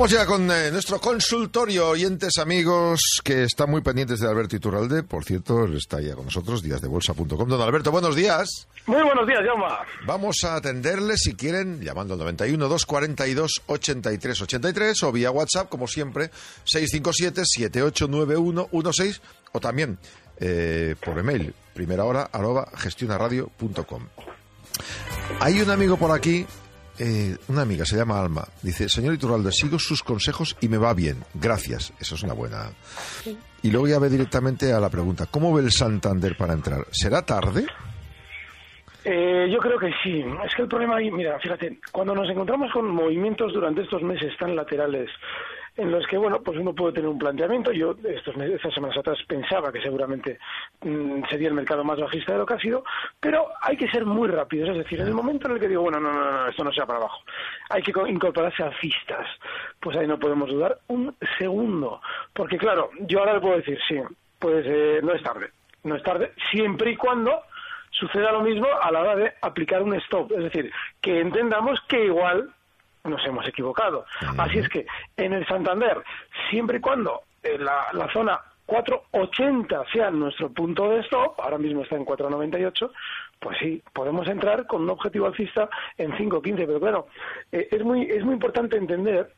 Vamos ya con eh, nuestro consultorio, oyentes amigos, que están muy pendientes de Alberto Iturralde. Por cierto, está ya con nosotros, díasdebolsa.com. Don Alberto, buenos días. Muy buenos días, Jaume. Vamos a atenderle, si quieren, llamando al 91 242 83 83 o vía WhatsApp, como siempre, 657 789116 o también eh, por email, primera hora, arroba gestionaradio.com. Hay un amigo por aquí eh, una amiga, se llama Alma, dice, señor Iturralde, sigo sus consejos y me va bien. Gracias. Eso es una buena. Y luego ya ve directamente a la pregunta, ¿cómo ve el Santander para entrar? ¿Será tarde? Eh, yo creo que sí. Es que el problema ahí, mira, fíjate, cuando nos encontramos con movimientos durante estos meses tan laterales, en los que, bueno, pues uno puede tener un planteamiento. Yo estos estas semanas atrás pensaba que seguramente mm, sería el mercado más bajista de lo que ha sido, pero hay que ser muy rápidos. Es decir, en el momento en el que digo, bueno, no, no, no, esto no sea para abajo, hay que incorporarse a fistas. Pues ahí no podemos dudar un segundo. Porque, claro, yo ahora le puedo decir, sí, pues eh, no es tarde. No es tarde, siempre y cuando suceda lo mismo a la hora de aplicar un stop. Es decir, que entendamos que igual nos hemos equivocado. Así es que en el Santander, siempre y cuando eh, la, la zona 480 sea nuestro punto de stop, ahora mismo está en 498, pues sí, podemos entrar con un objetivo alcista en 5.15, pero claro, eh, es, muy, es muy importante entender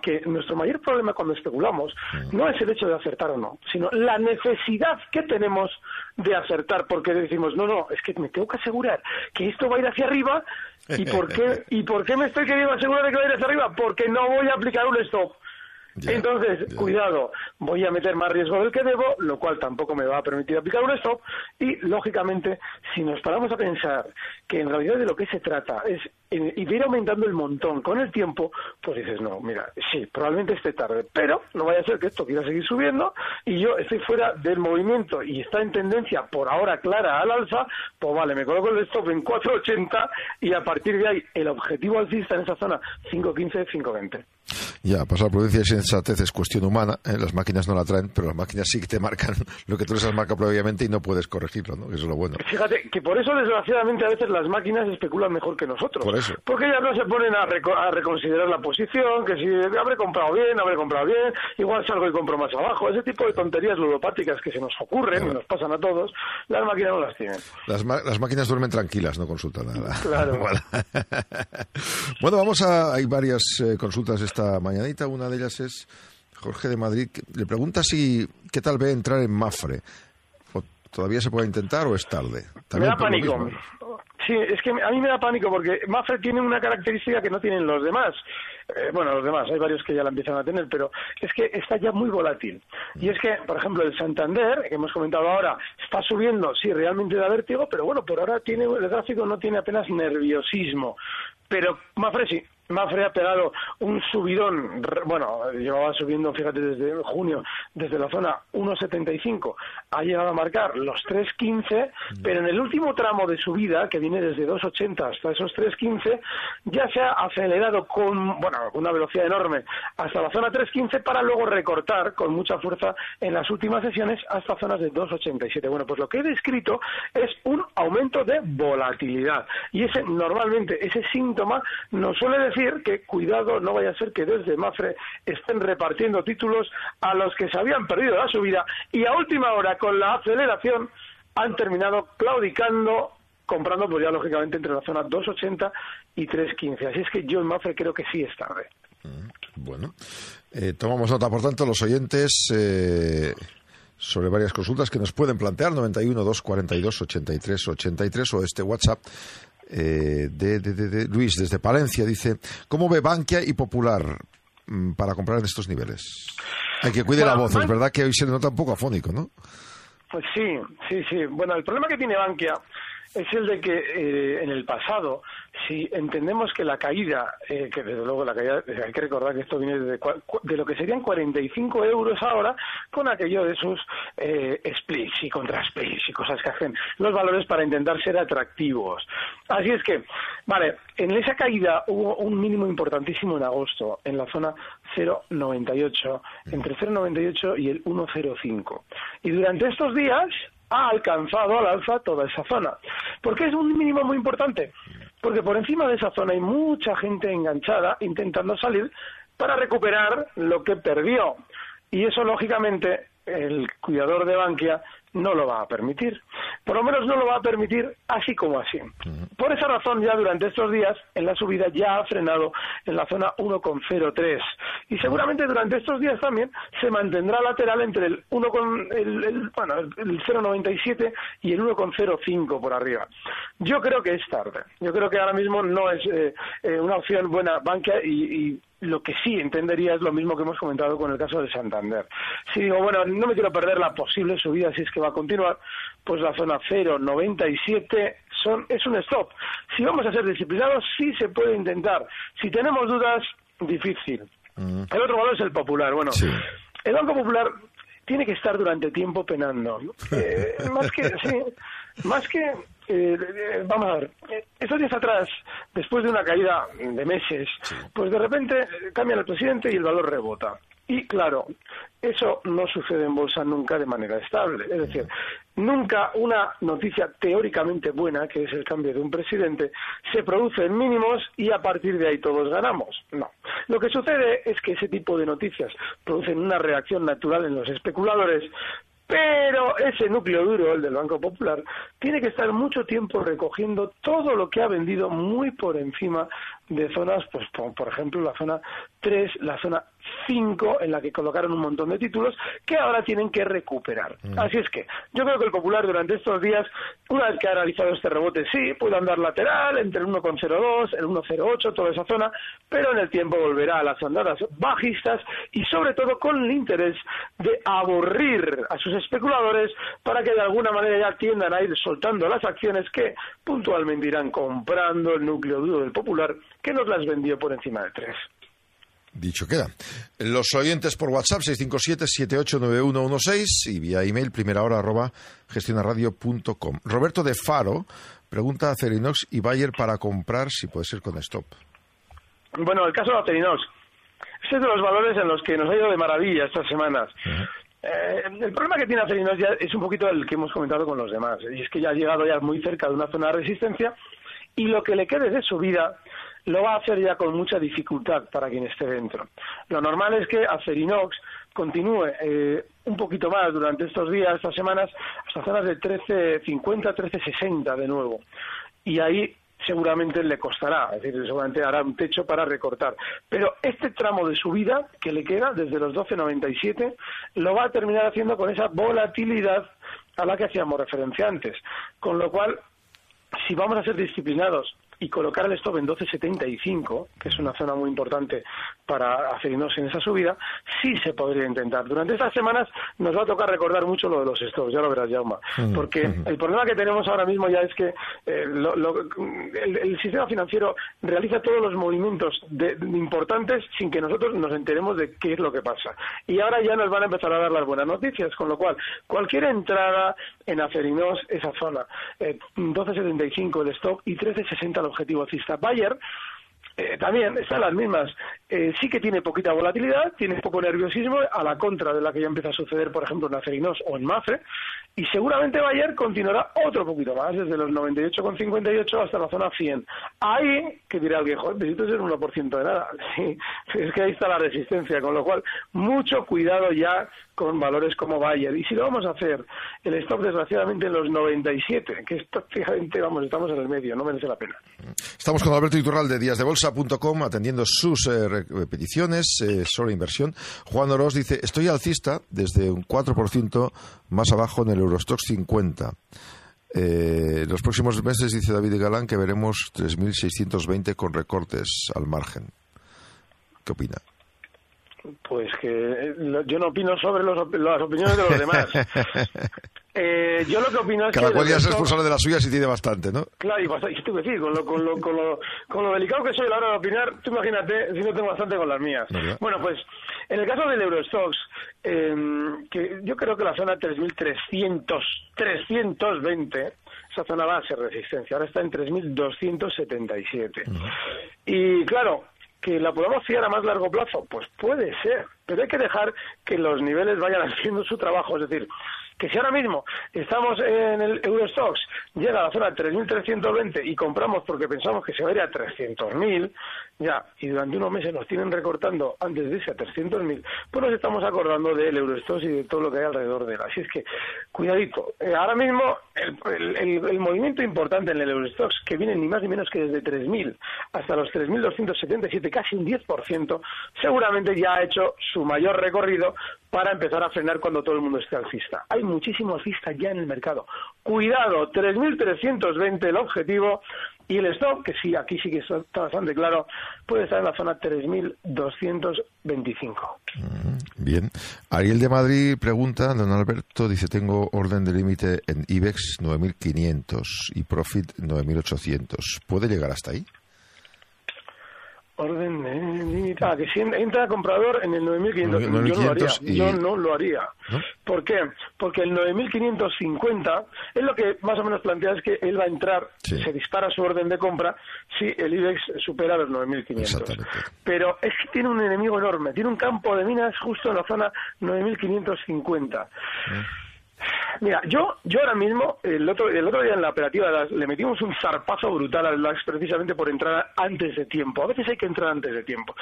que nuestro mayor problema cuando especulamos no es el hecho de acertar o no, sino la necesidad que tenemos de acertar, porque decimos, no, no, es que me tengo que asegurar que esto va a ir hacia arriba, ¿y por qué, ¿y por qué me estoy queriendo asegurar de que va a ir hacia arriba? Porque no voy a aplicar un stop. Entonces, cuidado, voy a meter más riesgo del que debo, lo cual tampoco me va a permitir aplicar un stop. Y, lógicamente, si nos paramos a pensar que en realidad de lo que se trata es ir aumentando el montón con el tiempo, pues dices, no, mira, sí, probablemente esté tarde, pero no vaya a ser que esto quiera seguir subiendo y yo estoy fuera del movimiento y está en tendencia por ahora clara al alza, pues vale, me coloco el stop en 4.80 y a partir de ahí el objetivo alcista en esa zona 5.15, 5.20. Ya, pasar prudencia y sensatez es cuestión humana. ¿eh? Las máquinas no la traen, pero las máquinas sí que te marcan lo que tú les has marcado previamente y no puedes corregirlo, ¿no? Eso es lo bueno. Fíjate que por eso, desgraciadamente, a veces las máquinas especulan mejor que nosotros. Por eso. Porque ellas no se ponen a, a reconsiderar la posición, que si habré comprado bien, habré comprado bien, igual salgo y compro más abajo. Ese tipo de tonterías ludopáticas que se nos ocurren y nos pasan a todos, las máquinas no las tienen. Las, las máquinas duermen tranquilas, no consultan nada. Claro. bueno, vamos a... Hay varias eh, consultas esta mañanita. Una de ellas es Jorge de Madrid. Le pregunta si qué tal ve entrar en Mafre. ¿O ¿Todavía se puede intentar o es tarde? Me da pánico. Sí, es que a mí me da pánico porque Mafre tiene una característica que no tienen los demás. Eh, bueno, los demás, hay varios que ya la empiezan a tener, pero es que está ya muy volátil. Y es que, por ejemplo, el Santander, que hemos comentado ahora, está subiendo, sí, realmente da vértigo, pero bueno, por ahora tiene el gráfico no tiene apenas nerviosismo. Pero Mafre sí, Mafre ha pegado un subidón, bueno, llevaba subiendo, fíjate, desde junio, desde la zona 1.75, ha llegado a marcar los 3.15, pero en el último tramo de subida, que viene desde 2.80 hasta esos 3.15, ya se ha acelerado con, bueno, una velocidad enorme hasta la zona 3.15 para luego recortar con mucha fuerza en las últimas sesiones hasta zonas de 2.87. Bueno, pues lo que he descrito es un aumento de volatilidad y ese normalmente, ese síntoma nos suele decir que cuidado, no vaya a ser que desde Mafre estén repartiendo títulos a los que se habían perdido la subida y a última hora con la aceleración han terminado claudicando comprando pues ya lógicamente entre la zona 2.80 y 3.15. Así es que yo en Mafre creo que sí es tarde. Mm, bueno, eh, tomamos nota, por tanto, los oyentes eh, sobre varias consultas que nos pueden plantear, 91 242 83 83 o este WhatsApp eh, de, de, Luis desde Palencia dice, ¿cómo ve Bankia y Popular mm, para comprar en estos niveles? Hay que cuidar la voz, es verdad que hoy se nota un poco afónico, ¿no? Pues sí, sí, sí. Bueno, el problema que tiene Bankia es el de que eh, en el pasado, si entendemos que la caída, eh, que desde luego la caída, hay que recordar que esto viene de, de lo que serían 45 euros ahora, con aquello de sus eh, splits y contra splits y cosas que hacen los valores para intentar ser atractivos. Así es que, vale, en esa caída hubo un mínimo importantísimo en agosto, en la zona 0,98, entre 0,98 y el 1,05. Y durante estos días, ha alcanzado al alza toda esa zona. ¿Por qué es un mínimo muy importante? Porque por encima de esa zona hay mucha gente enganchada intentando salir para recuperar lo que perdió. Y eso, lógicamente, el cuidador de Bankia no lo va a permitir. Por lo menos no lo va a permitir así como así. Por esa razón, ya durante estos días, en la subida ya ha frenado en la zona 1,03. Y seguramente durante estos días también se mantendrá lateral entre el 1, el, bueno, el 0,97 y el 1,05 por arriba. Yo creo que es tarde. Yo creo que ahora mismo no es eh, eh, una opción buena banca y lo que sí entendería es lo mismo que hemos comentado con el caso de Santander. Si digo, bueno, no me quiero perder la posible subida si es que va a continuar, pues la zona 0,97 son, es un stop. Si vamos a ser disciplinados, sí se puede intentar. Si tenemos dudas, difícil. El otro valor es el popular. Bueno, el Banco Popular tiene que estar durante tiempo penando. Eh, más que, sí, más que eh, eh, vamos a ver, eh, estos días atrás, después de una caída de meses, pues de repente cambia el presidente y el valor rebota. Y claro, eso no sucede en bolsa nunca de manera estable. Es decir, nunca una noticia teóricamente buena, que es el cambio de un presidente, se produce en mínimos y a partir de ahí todos ganamos. No. Lo que sucede es que ese tipo de noticias producen una reacción natural en los especuladores, pero ese núcleo duro, el del Banco Popular, tiene que estar mucho tiempo recogiendo todo lo que ha vendido muy por encima de zonas, pues por, ejemplo la zona 3, la zona 5, en la que colocaron un montón de títulos que ahora tienen que recuperar. Mm. Así es que yo creo que el Popular durante estos días, una vez que ha realizado este rebote, sí, puede andar lateral entre el 1,02, el 1,08, toda esa zona, pero en el tiempo volverá a las andadas bajistas y sobre todo con el interés de aburrir a sus especuladores para que de alguna manera ya tiendan a ir soltando las acciones que puntualmente irán comprando el núcleo duro del Popular que nos las vendió por encima de tres. Dicho queda. Los oyentes por WhatsApp 657-789116 y vía email primera hora arroba gestionaradio.com. Roberto de Faro pregunta a Cerinox y Bayer para comprar si puede ser con stop. Bueno, el caso de Acerinox. Ese es de los valores en los que nos ha ido de maravilla estas semanas. Eh, el problema que tiene Acerinox ya es un poquito el que hemos comentado con los demás. Y es que ya ha llegado ya muy cerca de una zona de resistencia y lo que le quede de su vida lo va a hacer ya con mucha dificultad para quien esté dentro. Lo normal es que Acerinox continúe eh, un poquito más durante estos días, estas semanas, hasta zonas de 13.50, 13.60 de nuevo. Y ahí seguramente le costará, es decir, seguramente hará un techo para recortar. Pero este tramo de subida que le queda desde los 12.97 lo va a terminar haciendo con esa volatilidad a la que hacíamos referencia antes. Con lo cual, si vamos a ser disciplinados y colocar el stop en 12.75, que es una zona muy importante para hacernos en esa subida, sí se podría intentar. Durante estas semanas nos va a tocar recordar mucho lo de los stops, ya lo verás, Jauma, porque el problema que tenemos ahora mismo ya es que eh, el, sistema financiero realiza todos los movimientos importantes sin que nosotros nos enteremos de qué es lo que pasa. Y ahora ya nos van a empezar a dar las buenas noticias, con lo cual cualquier entrada en Acerinos, esa zona, eh, 12.75 el stop y 13.60 el objetivo alcista. Bayer eh, también están las mismas. Eh, sí que tiene poquita volatilidad, tiene poco nerviosismo, a la contra de la que ya empieza a suceder, por ejemplo, en Acerinos o en Mafre, y seguramente Bayer continuará otro poquito más, desde los 98,58 hasta la zona 100. Ahí, que dirá el viejo, necesito ser un 1% de nada. Sí, es que ahí está la resistencia, con lo cual, mucho cuidado ya con valores como Bayer. Y si lo vamos a hacer, el stop desgraciadamente en los 97, que es prácticamente, vamos, estamos en el medio, no merece la pena. Estamos con Alberto Iturral de díasdebolsa.com atendiendo sus eh, peticiones eh, sobre inversión. Juan Oroz dice, estoy alcista desde un 4% más abajo en el Eurostox 50. Eh, los próximos meses, dice David Galán, que veremos 3.620 con recortes al margen. ¿Qué opina? Pues que eh, yo no opino sobre los, las opiniones de los demás. Eh, yo lo que opino es Cada que... cual ya es responsable de las suyas y tiene bastante, ¿no? Claro, y bastante, que decir, con lo, con, lo, con, lo, con lo delicado que soy a la hora de opinar, tú imagínate si no tengo bastante con las mías. ¿Verdad? Bueno, pues en el caso del Eurostox, eh, que yo creo que la zona 3.300, 320, esa zona va a ser resistencia, ahora está en 3.277. Y claro, que la podamos fiar a más largo plazo, pues puede ser, pero hay que dejar que los niveles vayan haciendo su trabajo, es decir, que si ahora mismo estamos en el Eurostox, llega a la zona 3.320 y compramos porque pensamos que se va a ir a 300.000, ya, y durante unos meses nos tienen recortando antes de irse a 300.000, pues nos estamos acordando del Eurostox y de todo lo que hay alrededor de él. Así es que, cuidadito, Eh, ahora mismo el, el- el- movimiento importante en el Eurostox, que viene ni más ni menos que desde 3.000 hasta los 3.277, casi un 10%, seguramente ya ha hecho su mayor recorrido para empezar a frenar cuando todo el mundo esté alcista. Hay muchísimo alcista ya en el mercado. Cuidado, 3.320 el objetivo y el stop, que sí, aquí sí que está bastante claro, puede estar en la zona 3.225. Bien. Ariel de Madrid pregunta, don Alberto, dice, tengo orden de límite en IBEX 9.500 y Profit 9.800. ¿Puede llegar hasta ahí? Orden de límite. Ah, que si en- entra comprador en el 9.500. Yo no lo haría. 9.500 y- Yo no lo haría. ¿No? ¿Por qué? Porque el 9.550 es lo que más o menos plantea es que él va a entrar, Sí. se dispara su orden de compra si el IBEX supera los 9.500. Exactamente. Pero es que tiene un enemigo enorme, tiene un campo de minas justo en la zona 9.550. Mira, yo yo ahora mismo, el otro, el otro día en la operativa DAX, le metimos un zarpazo brutal al DAX precisamente por entrar antes de tiempo. A veces hay que entrar antes de tiempo.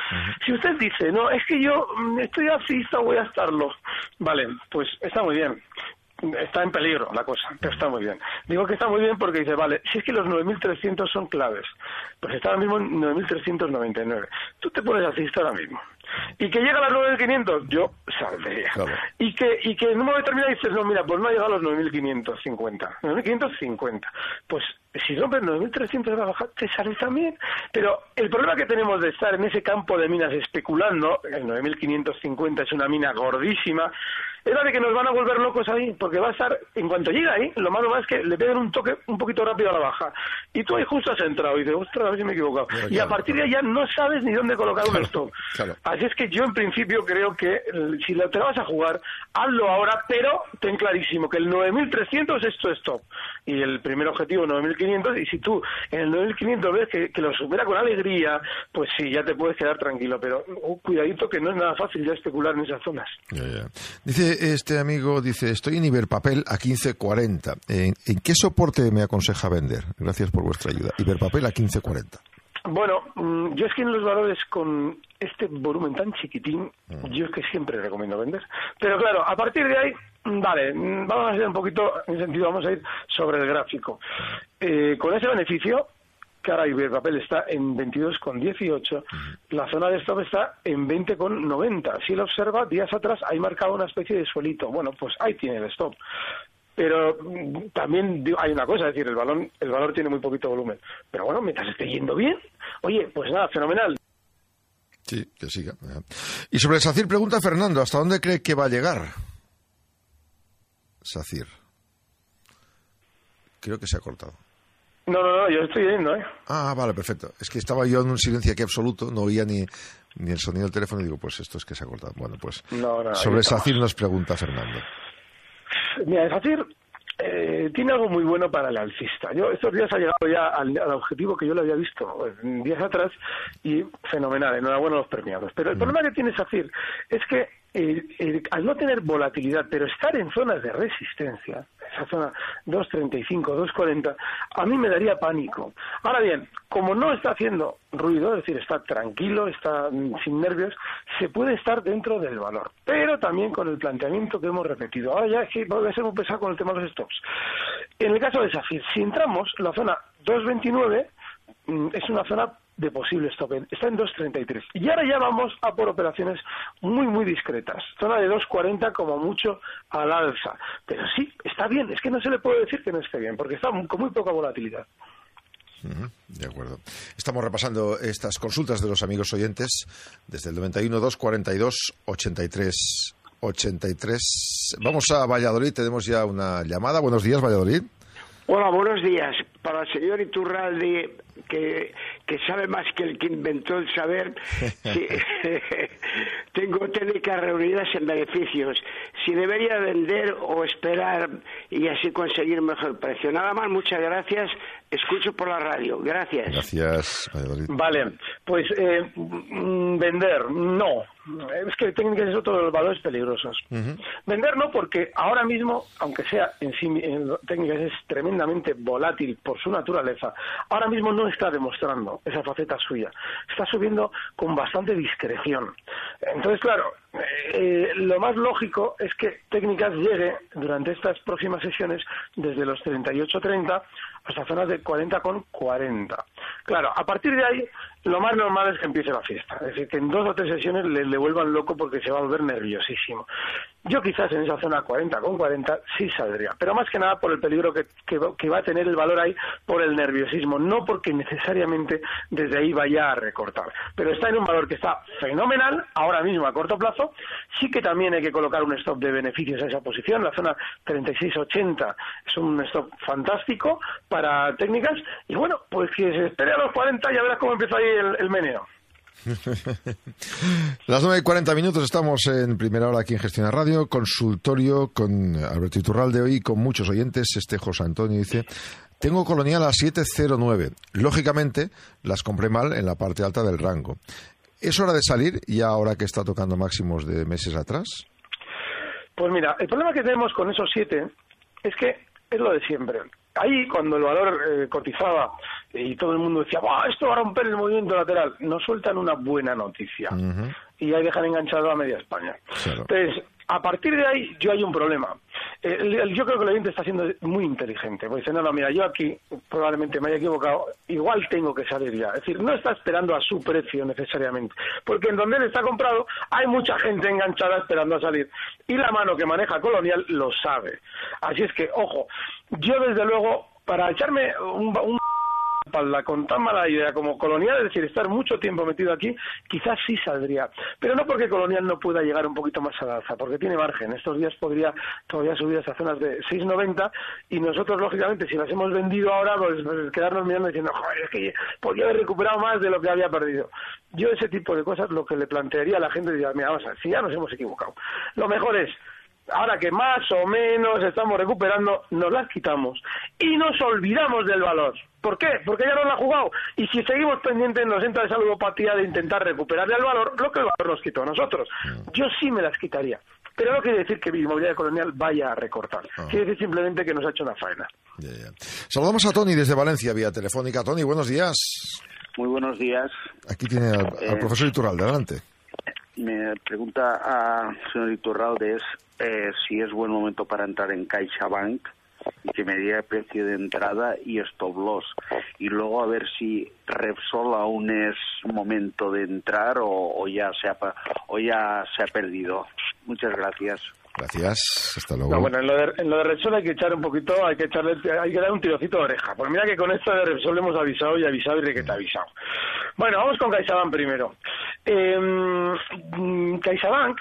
Si usted dice, no, es que yo mm, estoy alcista, voy a estarlo. Vale, pues está muy bien. Está en peligro la cosa, pero está muy bien. Digo que está muy bien porque dice, vale, si es que los 9.300 son claves, pues está ahora mismo en 9.399. Tú te pones alcista ahora mismo. Y que llega a las 9.500, yo saldría. Claro. Y que, y que en un momento determinado dices, no, mira, pues no ha llegado a los 9.550. 9.550. Pues si rompes 9.300 va a bajar, te sales también. Pero el problema que tenemos de estar en ese campo de minas especulando, el 9.550 es una mina gordísima, es la de que nos van a volver locos ahí, porque va a estar, en cuanto llega ahí, lo malo más es que le peguen un toque un poquito rápido a la baja. Y tú ahí justo has entrado y dices, ostras, a ver si me he equivocado. Claro, y a claro, partir de ya no sabes ni dónde colocar un Claro, stop. Así es que yo en principio creo que si te la vas a jugar, hazlo ahora, pero ten clarísimo que el 9300 es tu stop y el primer objetivo 9500 y si tú en el 9500 ves que, que lo supera con alegría, pues sí, ya te puedes quedar tranquilo, pero uh, cuidadito que no es nada fácil ya especular en esas zonas. Dice este amigo, dice, estoy en Iberpapel a 15.40. ¿En, ¿En qué soporte me aconseja vender? Gracias por vuestra ayuda. Iberpapel a 15.40. Bueno, mm, yo es que en los valores con este volumen tan chiquitín, yo es que siempre recomiendo vender. Pero claro, a partir de ahí, mm, vale, mm, vamos a ser un poquito, en sentido, vamos a ir sobre el gráfico. Eh, con ese beneficio, que ahora Iberpapel está en 22,18, la zona de stop está en 20,90. Si lo observa, días atrás hay marcado una especie de suelito. Bueno, pues ahí tiene el stop. Pero mm, también digo, hay una cosa, es decir, el valor, el valor tiene muy poquito volumen. Pero bueno, mientras esté yendo bien, oye, pues nada, fenomenal. Sí, que siga. Y sobre SACIR pregunta Fernando, ¿hasta dónde cree que va a llegar? SACIR. Creo que se ha cortado. No, no, no, yo estoy yendo, ¿eh? Ah, vale, perfecto. Es que estaba yo en un silencio aquí absoluto, no oía ni, ni el sonido del teléfono y digo, pues esto es que se ha cortado. Bueno, pues No, sobre. SACIR nos pregunta Fernando. Mira, SACIR eh, tiene algo muy bueno para el alcista. Yo estos días ha llegado ya al, al objetivo que yo le había visto eh, días atrás y fenomenal, enhorabuena a los premiados. Pero el problema que tiene SACIR es que eh, al no tener volatilidad, pero estar en zonas de resistencia, esa zona 2.35, 2.40, a mí me daría pánico. Ahora bien, como no está haciendo ruido, es decir, está tranquilo, está mm, sin nervios, se puede estar dentro del valor, pero también con el planteamiento que hemos repetido. Ahora ya es que voy a ser muy pesado con el tema de los stops. En el caso de SAFIR, si entramos, la zona 2.29 mm, es una zona de posible stop. Está en 2.33. Y ahora ya vamos a por operaciones muy, muy discretas. Zona de 2.40 como mucho al alza. Pero sí, está bien. Es que no se le puede decir que no esté bien, porque está con muy poca volatilidad. de acuerdo. Estamos repasando estas consultas de los amigos oyentes desde el 91 242 83 83. Vamos a Valladolid, tenemos ya una llamada. Buenos días, Valladolid. Hola, buenos días. Para el señor Iturralde, que, que sabe más que el que inventó el saber, tengo técnicas reunidas en beneficios. Si debería vender o esperar y así conseguir mejor precio. Nada más, muchas gracias. Escucho por la radio. Gracias. Gracias, Valladolid. Vale, pues eh, mm, vender, no. Es que técnicas es otro de los valores peligrosos. Vender no, porque ahora mismo, aunque sea en sí, en técnicas es tremendamente volátil por su naturaleza, ahora mismo no está demostrando esa faceta suya. Está subiendo con bastante discreción. Entonces, claro, eh, lo más lógico es que técnicas llegue durante estas próximas sesiones desde los 38-30 hasta zonas de 40 con 40. Claro, a partir de ahí lo más normal es que empiece la fiesta. Es decir, que en dos o tres sesiones le, le, vuelvan loco porque se va a volver nerviosísimo. Yo quizás en esa zona 40 con 40 sí saldría, pero más que nada por el peligro que, que, va a tener el valor ahí por el nerviosismo, no porque necesariamente desde ahí vaya a recortar. Pero está en un valor que está fenomenal ahora mismo a corto plazo. Sí que también hay que colocar un stop de beneficios a esa posición. La zona 36-80 es un stop fantástico para técnicas. Y bueno, pues que se espere a los 40 y ya verás cómo empieza ahí el meneo. Las 9 y 40 minutos estamos en primera hora aquí en Gestión Radio, consultorio con Alberto Iturralde hoy con muchos oyentes. Este José Antonio dice, tengo colonial a 709. Lógicamente las compré mal en la parte alta del rango. ¿Es hora de salir ya ahora que está tocando máximos de meses atrás? Pues mira, el problema que tenemos con esos siete es que es lo de siempre. Ahí, cuando el valor eh, cotizaba y todo el mundo decía, esto va a romper el movimiento lateral, nos sueltan una buena noticia. Uh -huh. Y ahí dejan enganchado a media España. Claro. Entonces, a partir de ahí, yo hay un problema. Eh, yo creo que el oyente está siendo muy inteligente. Porque dice, no, no, mira, yo aquí probablemente me haya equivocado, igual tengo que salir ya. Es decir, no está esperando a su precio necesariamente. Porque en donde él está comprado, hay mucha gente enganchada esperando a salir. Y la mano que maneja Colonial lo sabe. Así es que, ojo, yo desde luego, para echarme un, un espalda con tan mala idea como Colonial, es decir, estar mucho tiempo metido aquí, quizás sí saldría. Pero no porque Colonial no pueda llegar un poquito más a la alza, porque tiene margen. Estos días podría todavía subir hasta zonas de 6,90 y nosotros, lógicamente, si las hemos vendido ahora, pues, pues quedarnos mirando diciendo, joder, es que podría haber recuperado más de lo que había perdido. Yo ese tipo de cosas lo que le plantearía a la gente, diría, mira, vamos a ver, si ya nos hemos equivocado. Lo mejor es ahora que más o menos estamos recuperando, nos las quitamos y nos olvidamos del valor. ¿Por qué? Porque ya no lo ha jugado. Y si seguimos pendientes, nos entra esa ludopatía de intentar recuperarle al valor lo que el valor nos quitó a nosotros. Yo sí me las quitaría. Pero no quiere decir que Inmobiliaria Colonial vaya a recortar. Oh. Quiere decir simplemente que nos ha hecho una faena. Yeah, yeah. Saludamos a Tony desde Valencia, vía telefónica. Tony, buenos días. Muy buenos días. Aquí tiene al, al Eh, profesor Iturralde, adelante. Me pregunta a señor Iturralde es, eh, si es buen momento para entrar en CaixaBank y que me diga el precio de entrada y stop loss. Y luego a ver si Repsol aún es momento de entrar o, o ya, se ha, o ya se ha perdido. Muchas gracias. Gracias. Hasta luego. No, bueno, en lo, de, en lo de Repsol hay que echar un poquito, hay que echarle, hay que dar un tirocito de oreja. Pues mira que con esto de Repsol hemos avisado y avisado y de que te ha avisado. Bueno, vamos con CaixaBank primero. Eh, CaixaBank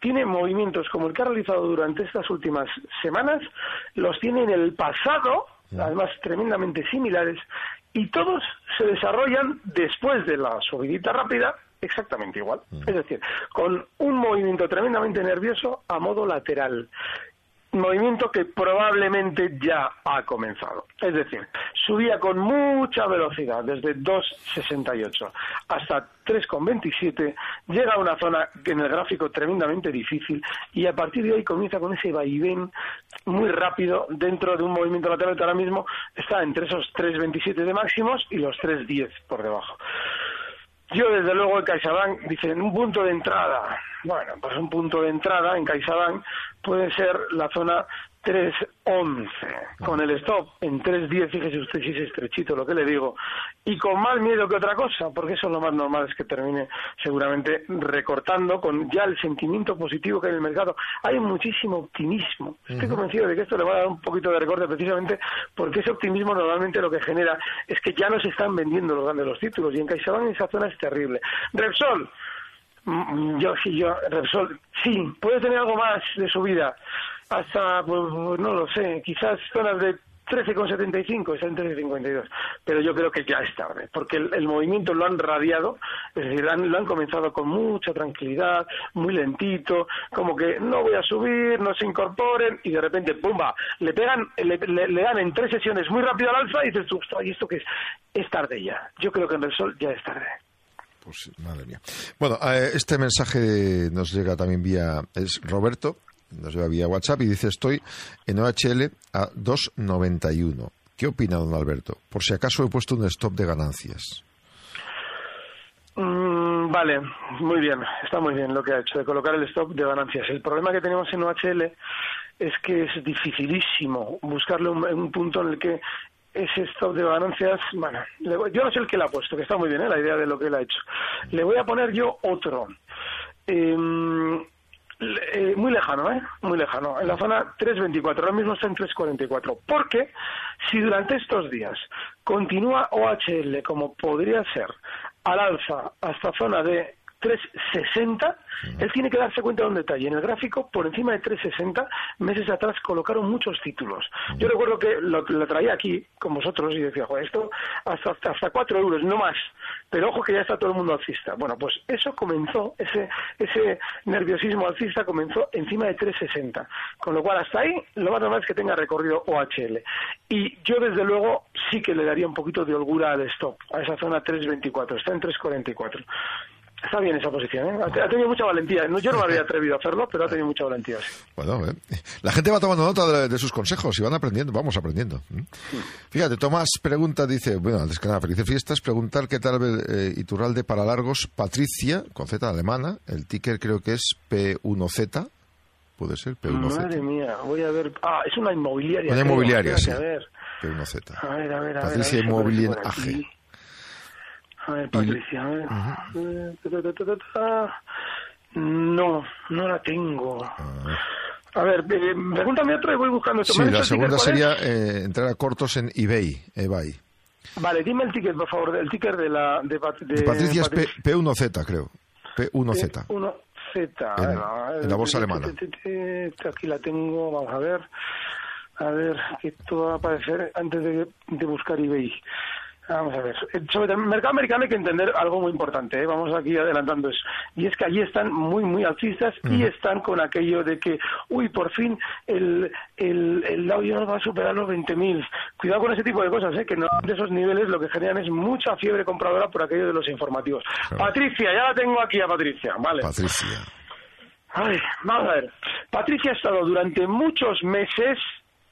tiene movimientos como el que ha realizado durante estas últimas semanas, los tiene en el pasado, además tremendamente similares, y todos se desarrollan después de la subidita rápida exactamente igual. Es decir, con un movimiento tremendamente nervioso a modo lateral. Movimiento que probablemente ya ha comenzado. Es decir, subía con mucha velocidad desde 2,68 hasta 3,27, llega a una zona en el gráfico tremendamente difícil y a partir de ahí comienza con ese vaivén muy rápido dentro de un movimiento lateral que ahora mismo está entre esos 3,27 de máximos y los 3,10 por debajo. Yo, desde luego, en CaixaBank, dicen un punto de entrada. Bueno, pues un punto de entrada en CaixaBank puede ser la zona 3.11, con el stop en 3.10, fíjese usted si es estrechito lo que le digo, y con más miedo que otra cosa, porque eso es lo más normal es que termine seguramente recortando con ya el sentimiento positivo que hay en el mercado. Hay muchísimo optimismo. Estoy convencido de que esto le va a dar un poquito de recorte precisamente porque ese optimismo normalmente lo que genera es que ya no se están vendiendo los grandes los títulos y en CaixaBank esa zona es terrible. Repsol, mm, yo sí, yo, Repsol, sí, puede tener algo más de su vida hasta, pues, no lo sé, quizás zonas de 13,75, está en 13,52. Pero yo creo que ya es tarde, porque el, movimiento lo han radiado, es decir, lo han comenzado con mucha tranquilidad, muy lentito, como que no voy a subir, no se incorporen, y de repente, ¡pumba! Le pegan, le, dan en tres sesiones muy rápido al alza y dices, ¿y esto qué es? Es tarde ya. Yo creo que en el sol ya es tarde. Pues madre mía. Bueno, eh, este mensaje nos llega también vía es Roberto nos lleva vía WhatsApp y dice estoy en OHL a 2.91. ¿Qué opina don Alberto? Por si acaso he puesto un stop de ganancias. Mm, vale, muy bien, está muy bien lo que ha hecho de colocar el stop de ganancias. El problema que tenemos en OHL es que es dificilísimo buscarle un, punto en el que ese stop de ganancias, bueno, yo no sé el que le ha puesto, que está muy bien ¿eh? la idea de lo que él ha hecho. Le voy a poner yo otro. Eh, eh, muy lejano, ¿eh? Muy lejano. En la zona 3.24, ahora mismo está en 3.44. Porque si durante estos días continúa OHL como podría ser al alza hasta zona de 360, él tiene que darse cuenta de un detalle. En el gráfico, por encima de 360, meses atrás colocaron muchos títulos. Yo recuerdo que lo, traía aquí con vosotros y decía, Joder, esto hasta, hasta, 4 euros, no más. Pero ojo que ya está todo el mundo alcista. Bueno, pues eso comenzó, ese, ese nerviosismo alcista comenzó encima de 360. Con lo cual, hasta ahí, lo más normal es que tenga recorrido OHL. Y yo, desde luego, sí que le daría un poquito de holgura al stop, a esa zona 324. Está en 344. Está bien esa posición, ¿eh? Ha tenido mucha valentía. Yo no me habría atrevido a hacerlo, pero ha tenido mucha valentía. Bueno, ¿eh? la gente va tomando nota de, sus consejos y van aprendiendo, vamos aprendiendo. Fíjate, Tomás pregunta, dice, bueno, antes que nada, felices fiestas, preguntar qué tal eh, Iturralde para largos, Patricia, con Z alemana, el ticker creo que es P1Z, puede ser P1Z. Madre mía, voy a ver, ah, es una inmobiliaria. Una inmobiliaria, sí. A ver. P1Z. A ver, a ver, a Patricia Inmobiliaria AG. A ver, Patricia, a ver. No, no la tengo. Ah. A ver, eh, pregúntame otra y voy buscando. Sí, la segunda sería eh, entrar a cortos en eBay. eBay. Vale, dime el ticket, por favor, el ticket de la... De, de, Patricia es P, 1 z creo. P1Z. P1Z. En, la bolsa alemana. Aquí la tengo, vamos a ver. A ver, esto va a aparecer antes de, de buscar eBay. Vamos a ver. Sobre el mercado americano hay que entender algo muy importante. ¿eh? Vamos aquí adelantando eso. Y es que allí están muy, muy alcistas y están con aquello de que, uy, por fin el, el, el Dow Jones va a superar los 20.000. Cuidado con ese tipo de cosas, ¿eh? que no, de esos niveles lo que generan es mucha fiebre compradora por aquello de los informativos. Patricia, ya la tengo aquí a Patricia. Vale. Patricia. Ay, vamos a ver. Patricia ha estado durante muchos meses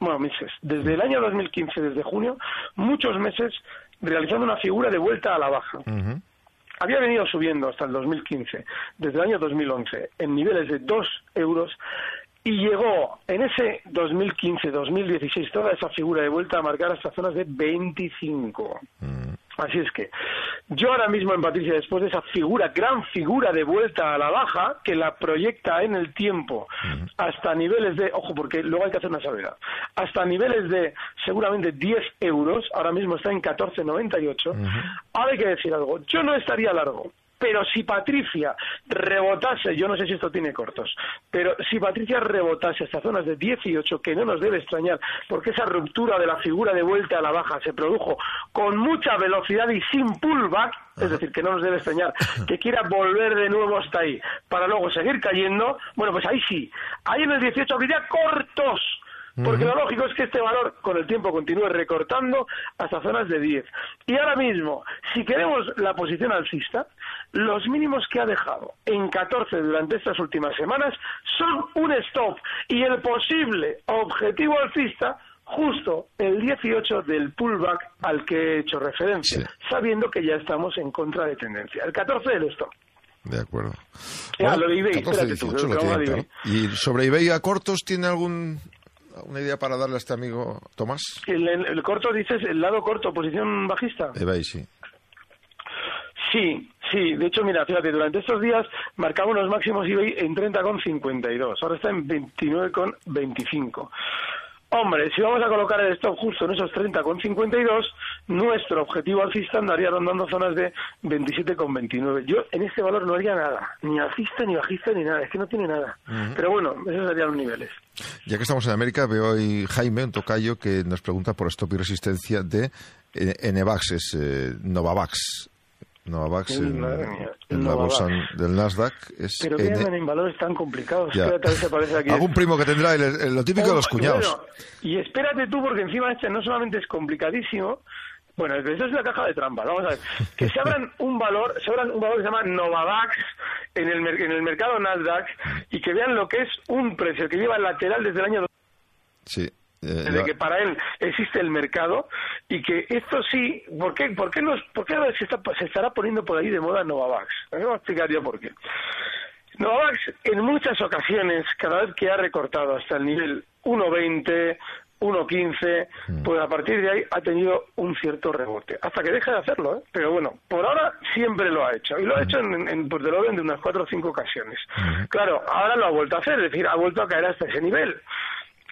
bueno, meses, desde el año 2015, desde junio, muchos meses realizando una figura de vuelta a la baja. Había venido subiendo hasta el 2015, desde el año 2011, en niveles de 2 euros y llegó en ese 2015-2016 toda esa figura de vuelta a marcar hasta zonas de 25. Así es que yo ahora mismo en Patricia, después de esa figura, gran figura de vuelta a la baja, que la proyecta en el tiempo hasta niveles de, ojo, porque luego hay que hacer una salvedad, hasta niveles de seguramente 10 euros, ahora mismo está en 14,98, ahora hay que decir algo, yo no estaría largo, pero si Patricia rebotase, yo no sé si esto tiene cortos, pero si Patricia rebotase hasta zonas de 18, que no nos debe extrañar, porque esa ruptura de la figura de vuelta a la baja se produjo con mucha velocidad y sin pullback, es decir, que no nos debe extrañar, que quiera volver de nuevo hasta ahí, para luego seguir cayendo, bueno, pues ahí sí, ahí en el 18 habría cortos, porque lo lógico es que este valor con el tiempo continúe recortando hasta zonas de 10. Y ahora mismo, si queremos la posición alcista, los mínimos que ha dejado en 14 durante estas últimas semanas son un stop y el posible objetivo alcista justo el 18 del pullback al que he hecho referencia, sabiendo que ya estamos en contra de tendencia. El 14 del stop. De acuerdo. lo de eBay, 14, 18, ¿Y sobre eBay a cortos tiene algún una idea para darle a este amigo Tomás? El, el- el corto, dices, el lado corto, posición bajista. eBay, sí. Sí, sí. De hecho, mira, fíjate, durante estos días marcaba unos máximos eBay en 30,52. Ahora está en 29,25. Hombre, si vamos a colocar el stop justo en esos 30,52, nuestro objetivo alcista andaría rondando zonas de 27,29. Yo en este valor no haría nada, ni alcista, ni bajista, ni nada. Es que no tiene nada. Pero bueno, esos serían los niveles. Ya que estamos en América, veo ahí Jaime, un tocayo, que nos pregunta por stop y resistencia de eh, NVAX, es eh, Novavax. Novavax en, en la bolsa del Nasdaq es Pero que N- andan en valores tan complicados. Ya. Espérate aquí. Algún primo que tendrá el- el- lo típico de los cuñados. Bueno, y espérate tú, porque encima este no solamente es complicadísimo, bueno, esto es una caja de trampas, vamos a ver. Que se abran un valor, se abran un valor que se llama Novavax en el, en el mercado Nasdaq y que vean lo que es un precio que lleva lateral desde el año Sí. Eh, de la- que para él existe el mercado y que esto sí, ¿por qué, por qué, nos- por qué ahora se, está- se estará poniendo por ahí de moda Novavax? Me voy a explicar yo por qué. Novavax en muchas ocasiones, cada vez que ha recortado hasta el nivel 1.20, 1.15, pues a partir de ahí ha tenido un cierto rebote, hasta que deja de hacerlo, ¿eh? pero bueno, por ahora siempre lo ha hecho, y lo ha hecho en, en pues orden de unas cuatro o cinco ocasiones. Claro, ahora lo ha vuelto a hacer, es decir, ha vuelto a caer hasta ese nivel.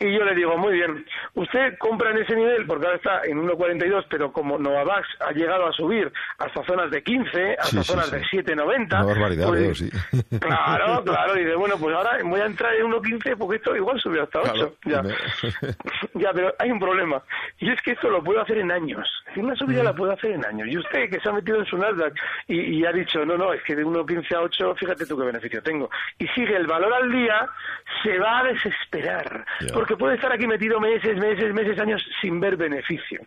Y yo le digo, muy bien, usted compra en ese nivel porque ahora está en 1,42, pero como Novavax ha llegado a subir hasta zonas de 15, hasta Sí, zonas sí. de 7,90. Una barbaridad, pues, veo, sí. Claro, claro, y dice, bueno, pues ahora voy a entrar en 1,15 porque esto igual subió hasta 8. Claro, ya. me- ya, pero hay un problema. Y es que esto lo puedo hacer en años. Si una subida la puedo hacer en años. Y usted que se ha metido en su Nasdaq y, y ha dicho, no, no, es que de 1,15 a 8, fíjate tú qué beneficio tengo. Y sigue el valor al día, se va a desesperar. Ya. Porque puede estar aquí metido meses, meses, meses, años sin ver beneficio.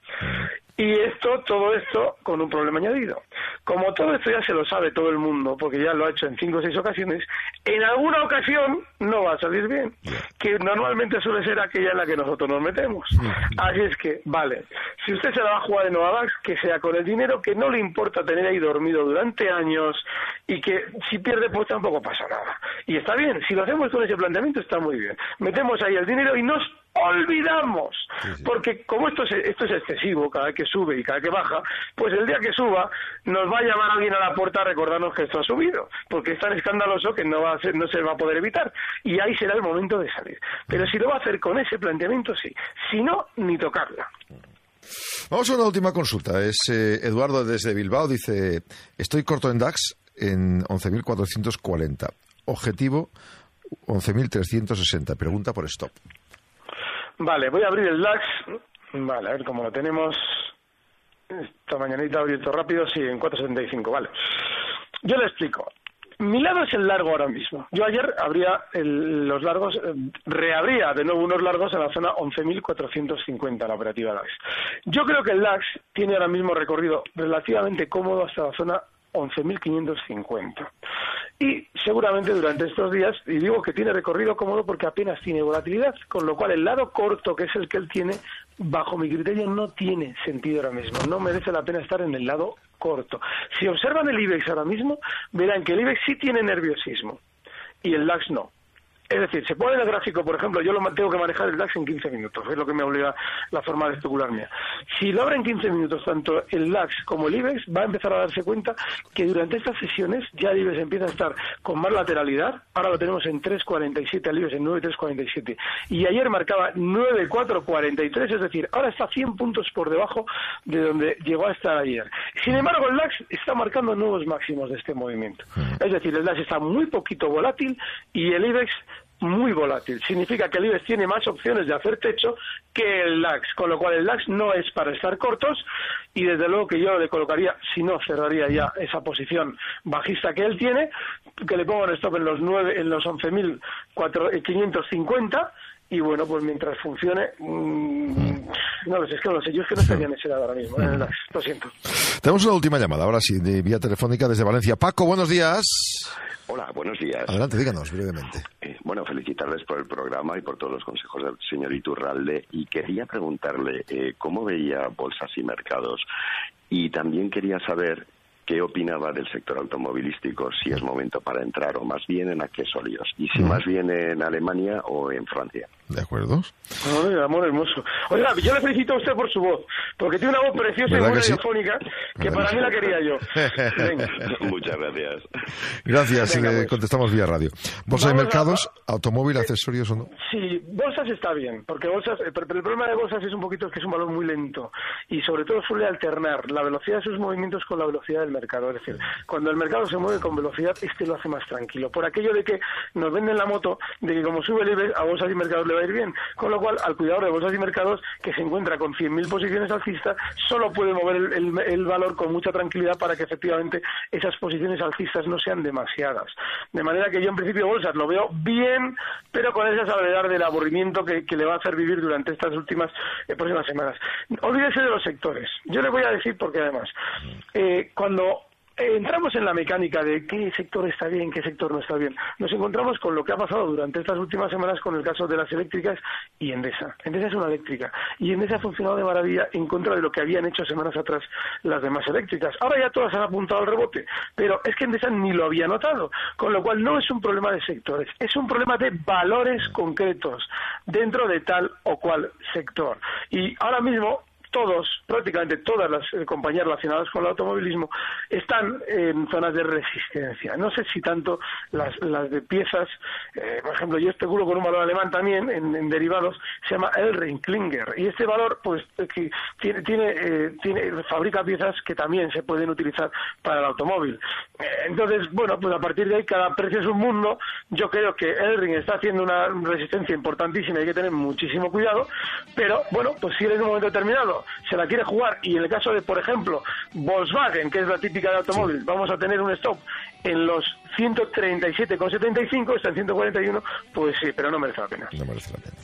Y esto, todo esto, con un problema añadido. Como todo esto ya se lo sabe todo el mundo, porque ya lo ha hecho en cinco o seis ocasiones, en alguna ocasión no va a salir bien, que normalmente suele ser aquella en la que nosotros nos metemos. Así es que, vale, si usted se la va a jugar en Novavax, que sea con el dinero que no le importa tener ahí dormido durante años y que si pierde pues tampoco pasa nada. Y está bien, si lo hacemos con ese planteamiento está muy bien. Metemos ahí el dinero y nos olvidamos, porque como esto es, esto es excesivo, cada vez que sube y cada vez que baja, pues el día que suba nos va a llamar alguien a la puerta a recordarnos que esto ha subido, porque es tan escandaloso que no, va a ser- no se va a poder evitar, y ahí será el momento de salir. Pero si lo va a hacer con ese planteamiento, sí, si no, ni tocarla. Vamos a una última consulta. Es eh, Eduardo desde Bilbao. Dice, estoy corto en DAX en 11.440. Objetivo 11.360. Pregunta por stop. Vale, voy a abrir el DAX. Vale, a ver cómo lo tenemos. Esta mañanita abierto rápido, sí, en 4.75, vale. Yo le explico. Mi lado es el largo ahora mismo. Yo ayer abría el- los largos, eh, reabría de nuevo unos largos en la zona 11.450, la operativa DAX. Yo creo que el DAX tiene ahora mismo recorrido relativamente cómodo hasta la zona 11.550. Y seguramente durante estos días, y digo que tiene recorrido cómodo porque apenas tiene volatilidad, con lo cual el lado corto, que es el que él tiene, bajo mi criterio no tiene sentido ahora mismo. No merece la pena estar en el lado corto. Si observan el IBEX ahora mismo, verán que el IBEX sí tiene nerviosismo y el DAX no. Es decir, se pone el gráfico, por ejemplo, yo lo ma- tengo que manejar el DAX en 15 minutos, es lo que me obliga la forma de especular mía. Si lo abre en 15 minutos tanto el DAX como el IBEX, va a empezar a darse cuenta que durante estas sesiones ya el IBEX empieza a estar con más lateralidad, ahora lo tenemos en 3.47, el IBEX en 9.347, y ayer marcaba 9.443, es decir, ahora está 100 puntos por debajo de donde llegó a estar ayer. Sin embargo, el DAX está marcando nuevos máximos de este movimiento. Es decir, el DAX está muy poquito volátil y el IBEX muy volátil. Significa que el IBEX tiene más opciones de hacer techo que el DAX, con lo cual el DAX no es para estar cortos y desde luego que yo le colocaría, si no cerraría ya esa posición bajista que él tiene, que le pongo en stop en los nueve, en los 11.550 y bueno, pues mientras funcione, mm, no lo sé, es que no lo sé, yo es que no estaría en ese lado ahora mismo, en el DAX, lo siento. Tenemos una última llamada, ahora sí, de vía telefónica desde Valencia. Paco, buenos días. Hola, buenos días. Adelante, díganos brevemente. Bueno, felicitarles por el programa y por todos los consejos del señor Iturralde. Y quería preguntarle eh, cómo veía bolsas y mercados. Y también quería saber qué opinaba del sector automovilístico, si es momento para entrar o más bien en accesorios, y si más bien en Alemania o en Francia. ¿De acuerdo? Ay, amor hermoso. Oiga, yo le felicito a usted por su voz, porque tiene una voz preciosa y ¿Verdad muy que sí? radiofónica, que para mí la quería yo. Venga. Muchas gracias. Gracias, Venga, eh, pues. contestamos vía radio. Bolsa de Vamos a- mercados, automóvil, accesorios o no. Sí, bolsas está bien, porque bolsas, el, pero el problema de bolsas es un poquito que es un valor muy lento y sobre todo suele alternar la velocidad de sus movimientos con la velocidad del mercado. Es decir, cuando el mercado se mueve con velocidad, este lo hace más tranquilo. Por aquello de que nos venden la moto de que como sube el IBEX, a bolsas y mercados le va a ir bien. Con lo cual, al cuidador de bolsas y mercados, que se encuentra con 100.000 posiciones alcistas, solo puede mover el, el- el valor con mucha tranquilidad para que efectivamente esas posiciones alcistas no sean demasiadas. De manera que yo en principio bolsas lo veo bien, pero con esa salvedad del aburrimiento que, que le va a hacer vivir durante estas últimas eh, próximas semanas. Olvídese de los sectores. Yo le voy a decir porque además, eh, cuando entramos en la mecánica de qué sector está bien, qué sector no está bien. Nos encontramos con lo que ha pasado durante estas últimas semanas con el caso de las eléctricas y Endesa. Endesa es una eléctrica y Endesa ha funcionado de maravilla en contra de lo que habían hecho semanas atrás las demás eléctricas. Ahora ya todas han apuntado al rebote, pero es que Endesa ni lo había notado, con lo cual no es un problema de sectores, es un problema de valores concretos dentro de tal o cual sector. Y ahora mismo todos, prácticamente todas las eh, compañías relacionadas con el automovilismo están en zonas de resistencia. No sé si tanto las, las de piezas, eh, por ejemplo, yo especulo con un valor alemán también en, derivados, se llama Elring Klinger, y este valor pues eh, que tiene, tiene, eh, tiene, fabrica piezas que también se pueden utilizar para el automóvil. Eh, entonces, bueno, pues a partir de ahí cada precio es un mundo. Yo creo que Elring está haciendo una resistencia importantísima y hay que tener muchísimo cuidado, pero bueno, pues si en un momento determinado se la quiere jugar y en el caso de, por ejemplo, Volkswagen, que es la típica de automóvil, vamos a tener un stop en los 137,75, está en 141, pues sí, pero no merece la pena. No merece la pena.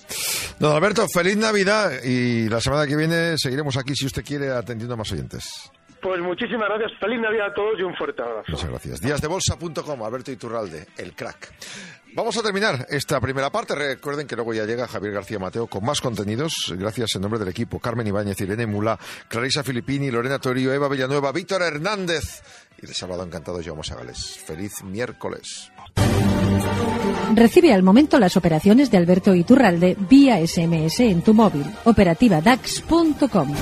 Don Alberto, feliz Navidad y la semana que viene seguiremos aquí, si usted quiere, atendiendo a más oyentes. Pues muchísimas gracias, feliz Navidad a todos y un fuerte abrazo. Muchas gracias. Díasdebolsa.com, Alberto Iturralde, el crack. Vamos a terminar esta primera parte. Recuerden que luego ya llega Javier García Mateo con más contenidos. Gracias en nombre del equipo. Carmen Ibáñez, Irene Mula, Clarisa Filippini, Lorena Torio, Eva Villanueva, Víctor Hernández. Y les ha hablado encantado Jaume Sagales. Feliz miércoles. Recibe al momento las operaciones de Alberto Iturralde vía SMS en tu móvil. Operativa DAX.com.